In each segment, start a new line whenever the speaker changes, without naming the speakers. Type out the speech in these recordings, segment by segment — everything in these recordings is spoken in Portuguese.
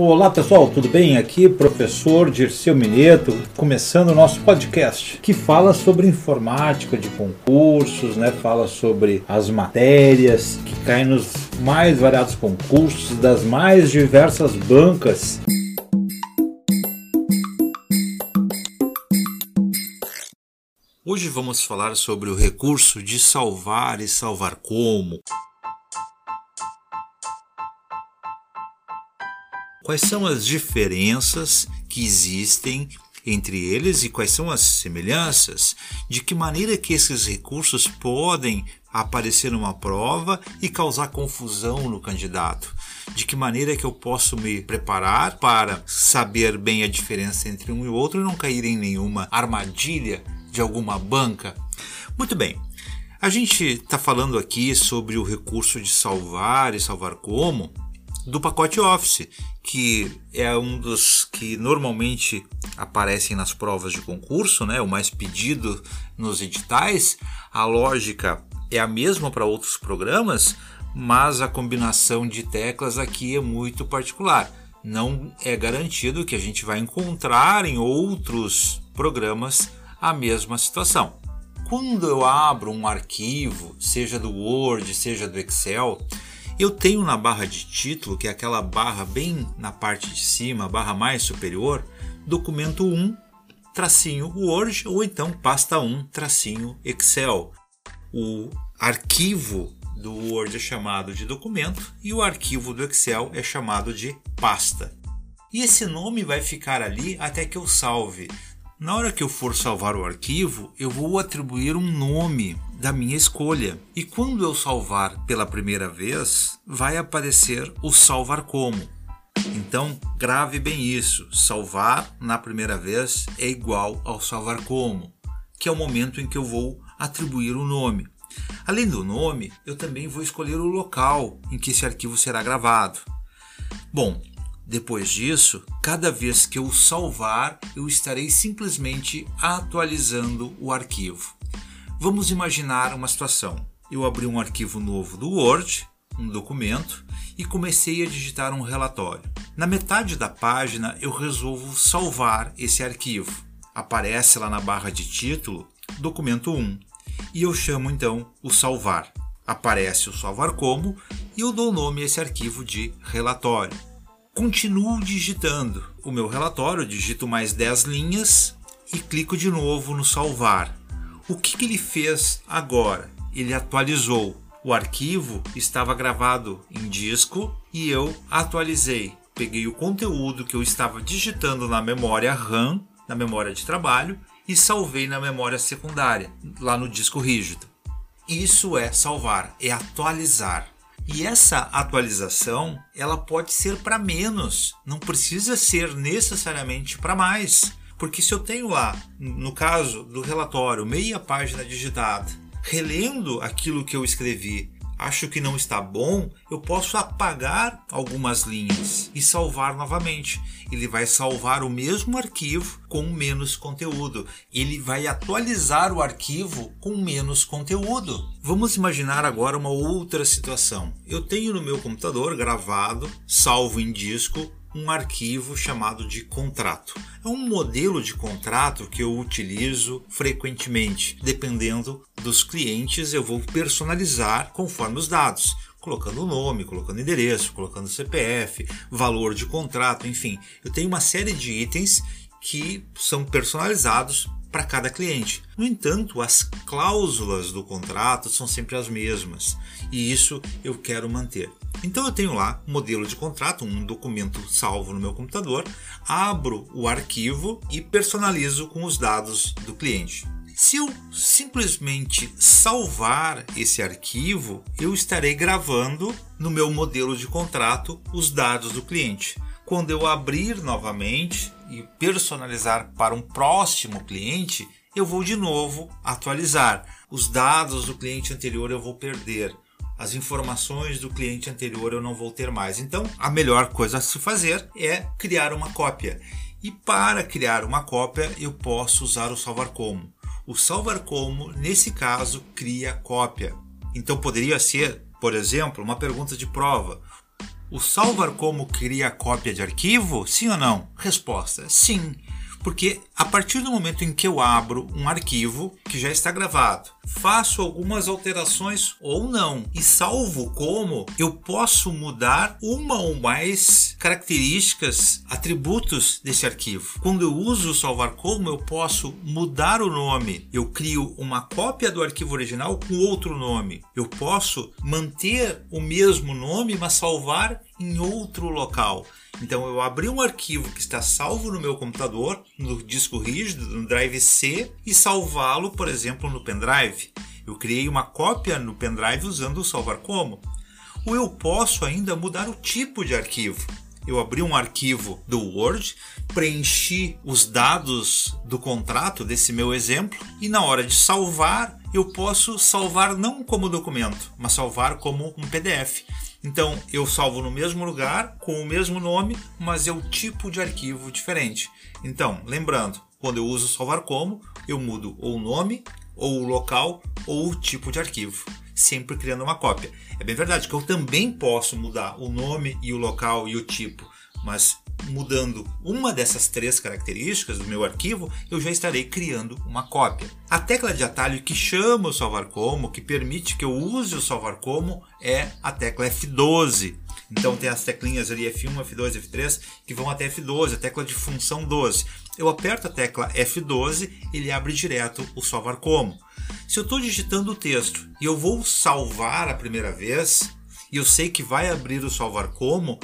Olá pessoal, tudo bem? Aqui professor Dirceu Mineto, começando o nosso podcast, que fala sobre informática de concursos, né? Fala sobre as matérias que caem nos mais variados concursos das mais diversas bancas. Hoje vamos falar sobre o recurso de salvar e salvar como. Quais são as diferenças que existem entre eles e quais são as semelhanças, de que maneira que esses recursos podem aparecer numa prova e causar confusão no candidato. De que maneira que eu posso me preparar para saber bem a diferença entre um e outro e não cair em nenhuma armadilha de alguma banca. Muito bem. A gente está falando aqui sobre o recurso de salvar e salvar como, do pacote Office, que é um dos que normalmente aparecem nas provas de concurso, né? o mais pedido nos editais. A lógica é a mesma para outros programas, mas a combinação de teclas aqui é muito particular. Não é garantido que a gente vai encontrar em outros programas a mesma situação. Quando eu abro um arquivo, seja do Word, seja do Excel, eu tenho na barra de título, que é aquela barra bem na parte de cima, barra mais superior, documento 1, tracinho Word ou então pasta 1, tracinho Excel. O arquivo do Word é chamado de documento e o arquivo do Excel é chamado de pasta. E esse nome vai ficar ali até que eu salve. Na hora que eu for salvar o arquivo, eu vou atribuir um nome da minha escolha. E quando eu salvar pela primeira vez, vai aparecer o salvar como. Então, grave bem isso. Salvar na primeira vez é igual ao salvar como, que é o momento em que eu vou atribuir o nome. Além do nome, eu também vou escolher o local em que esse arquivo será gravado. Bom, depois disso, cada vez que eu salvar, eu estarei simplesmente atualizando o arquivo. Vamos imaginar uma situação. Eu abri um arquivo novo do Word, um documento, e comecei a digitar um relatório. Na metade da página, eu resolvo salvar esse arquivo. Aparece lá na barra de título, documento 1, e eu chamo então o salvar. Aparece o salvar como e eu dou nome a esse arquivo de relatório. Continuo digitando o meu relatório, digito mais 10 linhas e clico de novo no salvar. O que, que ele fez agora? Ele atualizou. O arquivo estava gravado em disco e eu atualizei. Peguei o conteúdo que eu estava digitando na memória RAM, na memória de trabalho, e salvei na memória secundária, lá no disco rígido. Isso é salvar, é atualizar. E essa atualização, ela pode ser para menos, não precisa ser necessariamente para mais. Porque se eu tenho lá, no caso do relatório, meia página digitada, relendo aquilo que eu escrevi acho que não está bom, eu posso apagar algumas linhas e salvar novamente. Ele vai salvar o mesmo arquivo com menos conteúdo. Ele vai atualizar o arquivo com menos conteúdo. Vamos imaginar agora uma outra situação. Eu tenho no meu computador gravado, salvo em disco, um arquivo chamado de contrato. É um modelo de contrato que eu utilizo frequentemente. Dependendo dos clientes, eu vou personalizar conforme os dados colocando o nome, colocando endereço, colocando CPF, valor de contrato, enfim. Eu tenho uma série de itens que são personalizados para cada cliente. No entanto, as cláusulas do contrato são sempre as mesmas e isso eu quero manter. Então eu tenho lá um modelo de contrato, um documento salvo no meu computador, abro o arquivo e personalizo com os dados do cliente. Se eu simplesmente salvar esse arquivo, eu estarei gravando no meu modelo de contrato os dados do cliente. Quando eu abrir novamente e personalizar para um próximo cliente, eu vou de novo atualizar. Os dados do cliente anterior eu vou perder as informações do cliente anterior eu não vou ter mais. Então, a melhor coisa a se fazer é criar uma cópia. E para criar uma cópia, eu posso usar o salvar como. O salvar como, nesse caso, cria cópia. Então poderia ser, por exemplo, uma pergunta de prova. O salvar como cria cópia de arquivo? Sim ou não? Resposta: sim. Porque a partir do momento em que eu abro um arquivo que já está gravado, faço algumas alterações ou não e salvo como, eu posso mudar uma ou mais características, atributos desse arquivo. Quando eu uso salvar como, eu posso mudar o nome. Eu crio uma cópia do arquivo original com outro nome. Eu posso manter o mesmo nome, mas salvar em outro local. Então eu abri um arquivo que está salvo no meu computador, no disco rígido, no drive C, e salvá-lo, por exemplo, no pendrive. Eu criei uma cópia no pendrive usando o salvar como. Ou eu posso ainda mudar o tipo de arquivo. Eu abri um arquivo do Word, preenchi os dados do contrato desse meu exemplo e na hora de salvar, eu posso salvar não como documento, mas salvar como um PDF. Então eu salvo no mesmo lugar, com o mesmo nome, mas é o tipo de arquivo diferente. Então, lembrando, quando eu uso salvar como, eu mudo ou o nome, ou o local, ou o tipo de arquivo, sempre criando uma cópia. É bem verdade que eu também posso mudar o nome e o local e o tipo, mas mudando uma dessas três características do meu arquivo, eu já estarei criando uma cópia. A tecla de atalho que chama o salvar como, que permite que eu use o salvar como, é a tecla F12. Então tem as teclinhas ali F1, F2, F3 que vão até F12, a tecla de função 12. Eu aperto a tecla F12, ele abre direto o salvar como. Se eu estou digitando o texto e eu vou salvar a primeira vez, e eu sei que vai abrir o salvar como,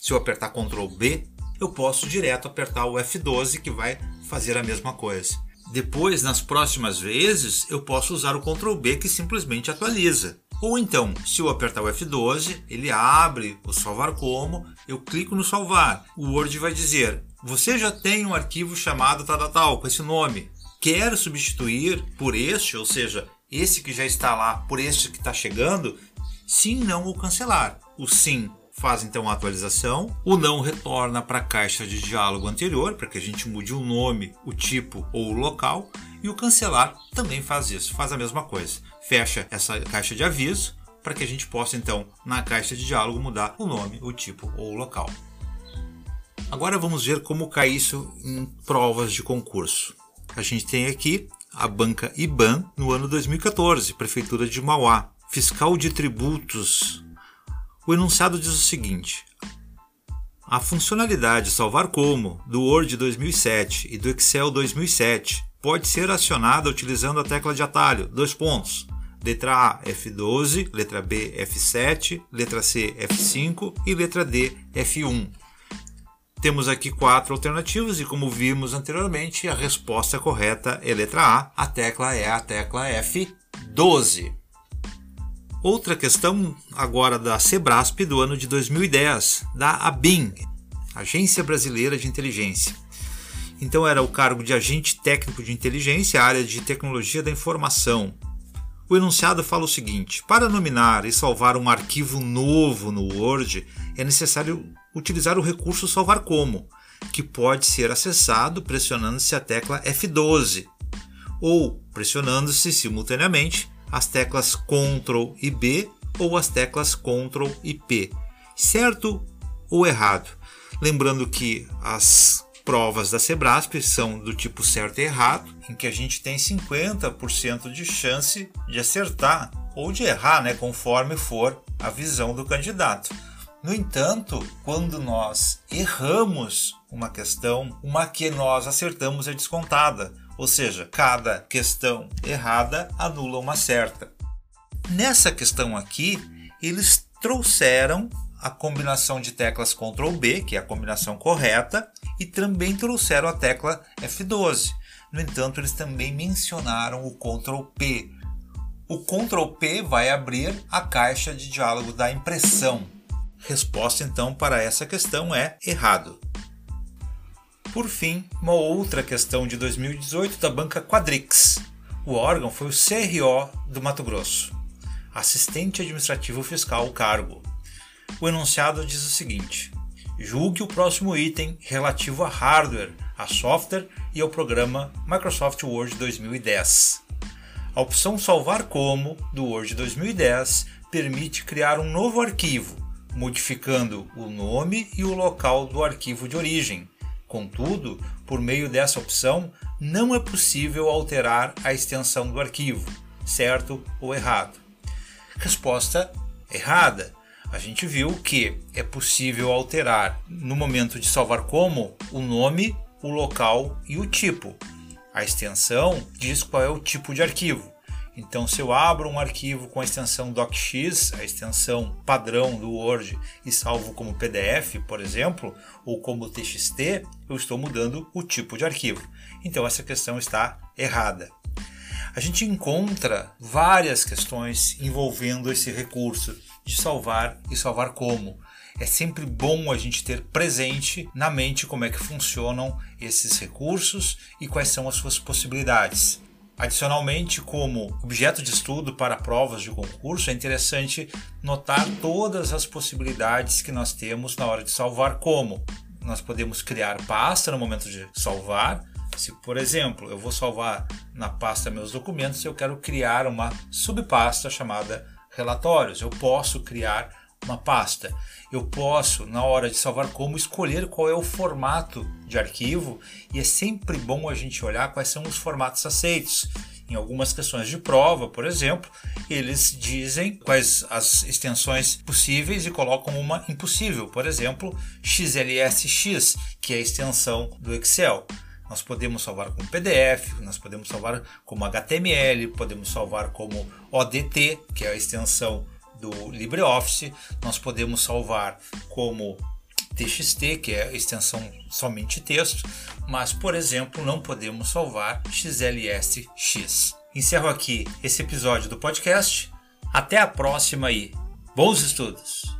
se eu apertar Ctrl B, eu posso direto apertar o F12 que vai fazer a mesma coisa. Depois, nas próximas vezes, eu posso usar o Ctrl B que simplesmente atualiza. Ou então, se eu apertar o F12, ele abre o salvar como, eu clico no salvar. O Word vai dizer: "Você já tem um arquivo chamado tal, tal, tal com esse nome. Quer substituir por este, ou seja, esse que já está lá por este que está chegando? Sim, não ou cancelar. O sim faz então a atualização, o não retorna para a caixa de diálogo anterior, para que a gente mude o nome, o tipo ou o local, e o cancelar também faz isso, faz a mesma coisa. Fecha essa caixa de aviso para que a gente possa então na caixa de diálogo mudar o nome, o tipo ou o local. Agora vamos ver como cai isso em provas de concurso. A gente tem aqui a banca IBAN no ano 2014, Prefeitura de Mauá. Fiscal de tributos o enunciado diz o seguinte: a funcionalidade salvar como do Word 2007 e do Excel 2007 pode ser acionada utilizando a tecla de atalho, dois pontos. Letra A F12, letra B F7, letra C F5 e letra D F1. Temos aqui quatro alternativas e como vimos anteriormente, a resposta correta é letra A, a tecla é a tecla F12. Outra questão agora da Sebrasp do ano de 2010, da ABIN, Agência Brasileira de Inteligência. Então era o cargo de agente técnico de inteligência, área de tecnologia da informação. O enunciado fala o seguinte: para nominar e salvar um arquivo novo no Word, é necessário utilizar o recurso salvar como, que pode ser acessado pressionando-se a tecla F12 ou pressionando-se simultaneamente as teclas Ctrl e B ou as teclas Ctrl e P, certo ou errado. Lembrando que as provas da Sebrasp são do tipo certo e errado, em que a gente tem 50% de chance de acertar ou de errar, né, conforme for a visão do candidato. No entanto, quando nós erramos uma questão, uma que nós acertamos é descontada, ou seja, cada questão errada anula uma certa. Nessa questão aqui, eles trouxeram a combinação de teclas Ctrl B, que é a combinação correta, e também trouxeram a tecla F12. No entanto, eles também mencionaram o Ctrl P. O Ctrl P vai abrir a caixa de diálogo da impressão. Resposta então para essa questão é errado. Por fim, uma outra questão de 2018 da banca Quadrix. O órgão foi o CRO do Mato Grosso, assistente administrativo fiscal cargo. O enunciado diz o seguinte: julgue o próximo item relativo a hardware, a software e ao programa Microsoft Word 2010. A opção Salvar como do Word 2010 permite criar um novo arquivo modificando o nome e o local do arquivo de origem. Contudo, por meio dessa opção, não é possível alterar a extensão do arquivo, certo ou errado. Resposta errada. A gente viu que é possível alterar no momento de salvar como o nome, o local e o tipo. A extensão diz qual é o tipo de arquivo. Então, se eu abro um arquivo com a extensão docx, a extensão padrão do Word, e salvo como PDF, por exemplo, ou como TXT, eu estou mudando o tipo de arquivo. Então, essa questão está errada. A gente encontra várias questões envolvendo esse recurso de salvar e salvar como. É sempre bom a gente ter presente na mente como é que funcionam esses recursos e quais são as suas possibilidades. Adicionalmente, como objeto de estudo para provas de concurso, é interessante notar todas as possibilidades que nós temos na hora de salvar como. Nós podemos criar pasta no momento de salvar. Se, por exemplo, eu vou salvar na pasta meus documentos, eu quero criar uma subpasta chamada relatórios. Eu posso criar uma pasta. Eu posso, na hora de salvar como, escolher qual é o formato de arquivo e é sempre bom a gente olhar quais são os formatos aceitos. Em algumas questões de prova, por exemplo, eles dizem quais as extensões possíveis e colocam uma impossível, por exemplo, XLSX, que é a extensão do Excel. Nós podemos salvar como PDF, nós podemos salvar como HTML, podemos salvar como ODT, que é a extensão do LibreOffice, nós podemos salvar como TXT, que é extensão somente texto, mas, por exemplo, não podemos salvar XLSX. Encerro aqui esse episódio do podcast. Até a próxima e bons estudos!